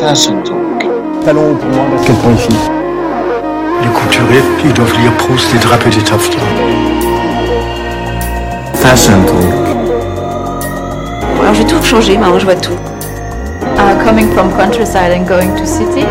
Fashion Talk. Talon pour moi, basket pour les filles. Les couturiers, ils doivent lire Proust et draper des taffetas. Fashion Talk. Alors j'ai tout changé, maintenant je vois tout. Uh, coming from countryside and going to city?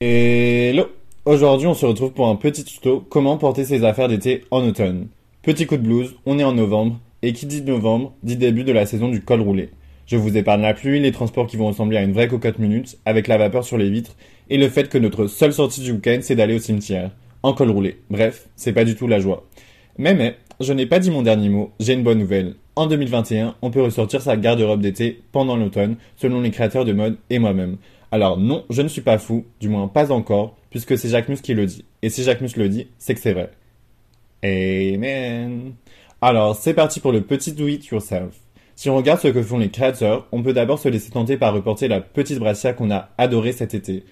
Hello Aujourd'hui, on se retrouve pour un petit tuto comment porter ses affaires d'été en automne. Petit coup de blues, on est en novembre, et qui dit novembre dit début de la saison du col roulé. Je vous épargne la pluie, les transports qui vont ressembler à une vraie cocotte minute, avec la vapeur sur les vitres, et le fait que notre seule sortie du week-end c'est d'aller au cimetière. En col roulé. Bref, c'est pas du tout la joie. Mais mais, je n'ai pas dit mon dernier mot, j'ai une bonne nouvelle. En 2021, on peut ressortir sa garde-robe d'été pendant l'automne, selon les créateurs de mode et moi-même. Alors non, je ne suis pas fou, du moins pas encore, puisque c'est Jacques Mus qui le dit. Et si Jacques Mus le dit, c'est que c'est vrai. Amen. Alors, c'est parti pour le petit do it yourself. Si on regarde ce que font les créateurs, on peut d'abord se laisser tenter par reporter la petite brassière qu'on a adorée cet été.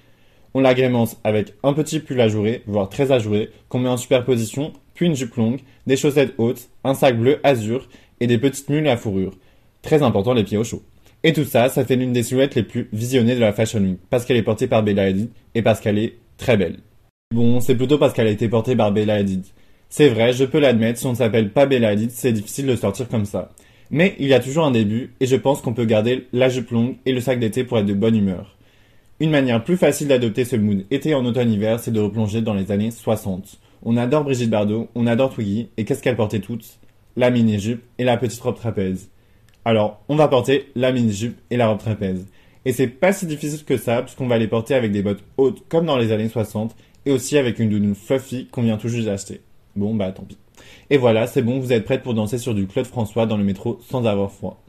On l'agrémente avec un petit pull ajouré, voire très ajouré, qu'on met en superposition, puis une jupe longue, des chaussettes hautes, un sac bleu azur et des petites mules à fourrure. Très important les pieds au chaud. Et tout ça, ça fait l'une des silhouettes les plus visionnées de la Fashion Week, parce qu'elle est portée par Bella Hadid et parce qu'elle est très belle. Bon, c'est plutôt parce qu'elle a été portée par Bella Hadid. C'est vrai, je peux l'admettre, si on ne s'appelle pas Bella Hadid, c'est difficile de sortir comme ça. Mais il y a toujours un début, et je pense qu'on peut garder la jupe longue et le sac d'été pour être de bonne humeur. Une manière plus facile d'adopter ce mood été en automne-hiver, c'est de replonger dans les années 60. On adore Brigitte Bardot, on adore Twiggy, et qu'est-ce qu'elle portait toutes? La mini-jupe et la petite robe trapèze. Alors, on va porter la mini-jupe et la robe trapèze. Et c'est pas si difficile que ça, puisqu'on va les porter avec des bottes hautes comme dans les années 60, et aussi avec une doudoune fluffy qu'on vient tout juste d'acheter. Bon, bah tant pis. Et voilà, c'est bon, vous êtes prête pour danser sur du Claude François dans le métro sans avoir froid.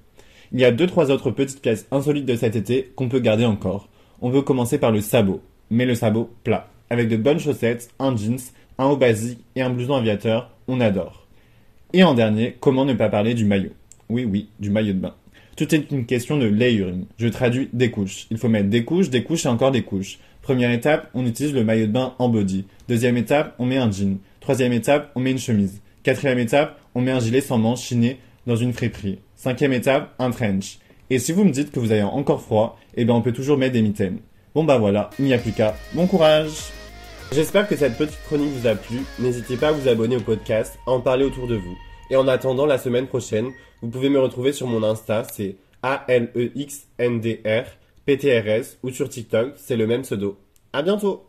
Il y a deux trois autres petites pièces insolites de cet été qu'on peut garder encore. On peut commencer par le sabot, mais le sabot plat, avec de bonnes chaussettes, un jeans, un haut basique et un blouson aviateur, on adore. Et en dernier, comment ne pas parler du maillot? Oui, oui, du maillot de bain. Tout est une question de layering. Je traduis des couches. Il faut mettre des couches, des couches et encore des couches. Première étape, on utilise le maillot de bain en body. Deuxième étape, on met un jean. Troisième étape, on met une chemise. Quatrième étape, on met un gilet sans manches chiné dans une friperie. Cinquième étape, un trench. Et si vous me dites que vous avez encore froid, eh ben on peut toujours mettre des mitaines. Bon bah voilà, il n'y a plus qu'à. Bon courage J'espère que cette petite chronique vous a plu. N'hésitez pas à vous abonner au podcast, à en parler autour de vous. Et en attendant la semaine prochaine, vous pouvez me retrouver sur mon Insta, c'est A-L-E-X-N-D-R, PTRS, ou sur TikTok, c'est le même pseudo. À bientôt